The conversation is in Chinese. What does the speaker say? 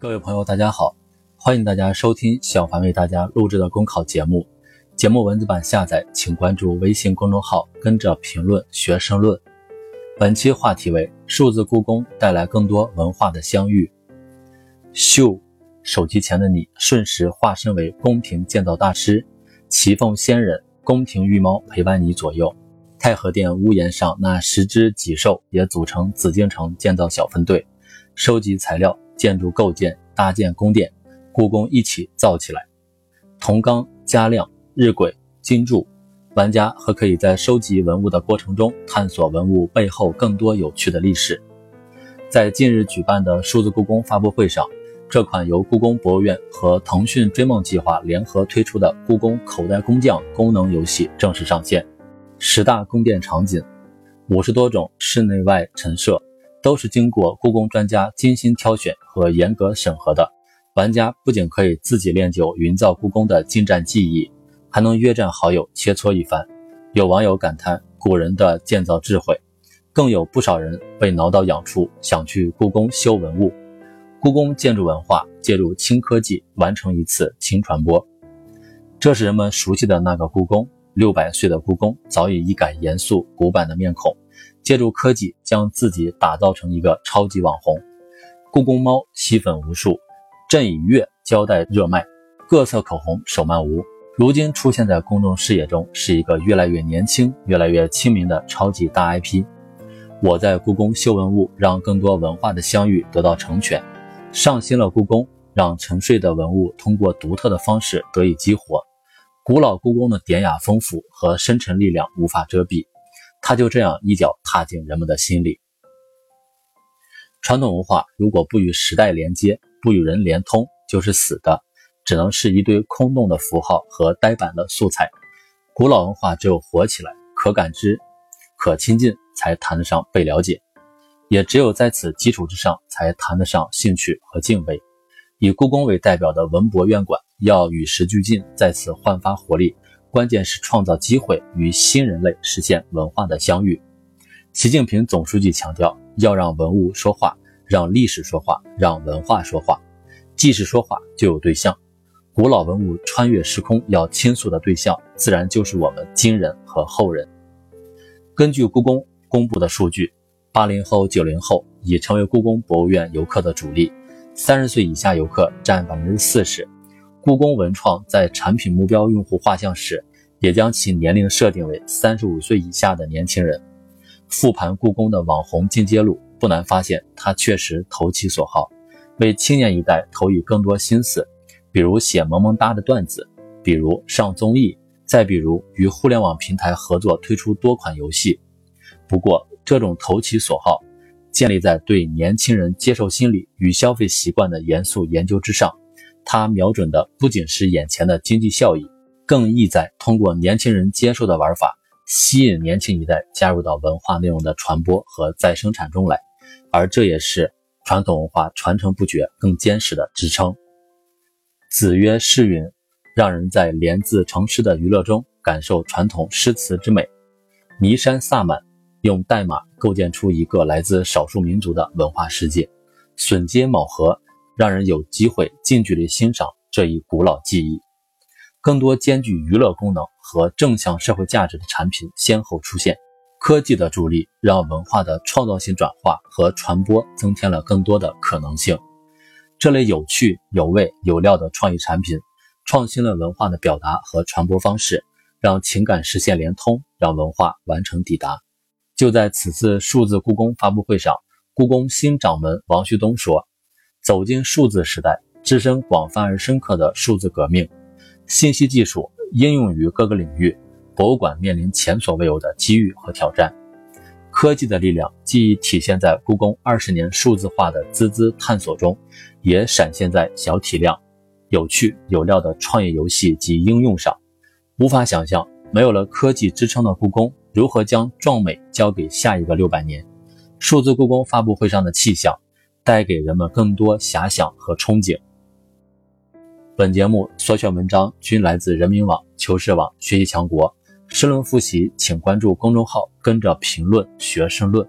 各位朋友，大家好，欢迎大家收听小凡为大家录制的公考节目。节目文字版下载，请关注微信公众号，跟着评论学申论。本期话题为数字故宫带来更多文化的相遇。秀，手机前的你瞬时化身为宫廷建造大师，奇凤仙人、宫廷御猫陪伴你左右。太和殿屋檐上那十只脊兽也组成紫禁城建造小分队，收集材料。建筑构建、搭建宫殿，故宫一起造起来。铜缸、加亮、日晷、金柱，玩家还可以在收集文物的过程中探索文物背后更多有趣的历史。在近日举办的数字故宫发布会上，这款由故宫博物院和腾讯追梦计划联合推出的故宫口袋工匠功能游戏正式上线。十大宫殿场景，五十多种室内外陈设。都是经过故宫专家精心挑选和严格审核的。玩家不仅可以自己练就云造故宫的精湛技艺，还能约战好友切磋一番。有网友感叹古人的建造智慧，更有不少人被挠到痒处，想去故宫修文物。故宫建筑文化借助轻科技完成一次轻传播，这是人们熟悉的那个故宫。六百岁的故宫早已一改严肃古板的面孔。借助科技将自己打造成一个超级网红，故宫猫吸粉无数，朕以月交代热卖，各色口红手慢无。如今出现在公众视野中，是一个越来越年轻、越来越亲民的超级大 IP。我在故宫修文物，让更多文化的相遇得到成全；上新了故宫，让沉睡的文物通过独特的方式得以激活。古老故宫的典雅丰富和深沉力量无法遮蔽。他就这样一脚踏进人们的心里。传统文化如果不与时代连接，不与人连通，就是死的，只能是一堆空洞的符号和呆板的素材。古老文化只有活起来、可感知、可亲近，才谈得上被了解；也只有在此基础之上，才谈得上兴趣和敬畏。以故宫为代表的文博院馆，要与时俱进，在此焕发活力。关键是创造机会与新人类实现文化的相遇。习近平总书记强调，要让文物说话，让历史说话，让文化说话。既是说话，就有对象。古老文物穿越时空要倾诉的对象，自然就是我们今人和后人。根据故宫公布的数据，八零后、九零后已成为故宫博物院游客的主力，三十岁以下游客占百分之四十。故宫文创在产品目标用户画像时，也将其年龄设定为三十五岁以下的年轻人。复盘故宫的网红进阶路，不难发现，它确实投其所好，为青年一代投以更多心思，比如写萌萌哒的段子，比如上综艺，再比如与互联网平台合作推出多款游戏。不过，这种投其所好，建立在对年轻人接受心理与消费习惯的严肃研究之上。它瞄准的不仅是眼前的经济效益，更意在通过年轻人接受的玩法，吸引年轻一代加入到文化内容的传播和再生产中来，而这也是传统文化传承不绝更坚实的支撑。子曰诗云，让人在连字成诗的娱乐中感受传统诗词之美。弥山萨满用代码构建出一个来自少数民族的文化世界，榫接卯合。让人有机会近距离欣赏这一古老技艺。更多兼具娱乐功能和正向社会价值的产品先后出现。科技的助力让文化的创造性转化和传播增添了更多的可能性。这类有趣、有味、有料的创意产品，创新了文化的表达和传播方式，让情感实现连通，让文化完成抵达。就在此次数字故宫发布会上，故宫新掌门王旭东说。走进数字时代，置身广泛而深刻的数字革命，信息技术应用于各个领域，博物馆面临前所未有的机遇和挑战。科技的力量既体现在故宫二十年数字化的孜孜探索中，也闪现在小体量、有趣有料的创业游戏及应用上。无法想象，没有了科技支撑的故宫，如何将壮美交给下一个六百年？数字故宫发布会上的气象。带给人们更多遐想和憧憬。本节目所选文章均来自人民网、求是网、学习强国。申论复习，请关注公众号，跟着评论学申论。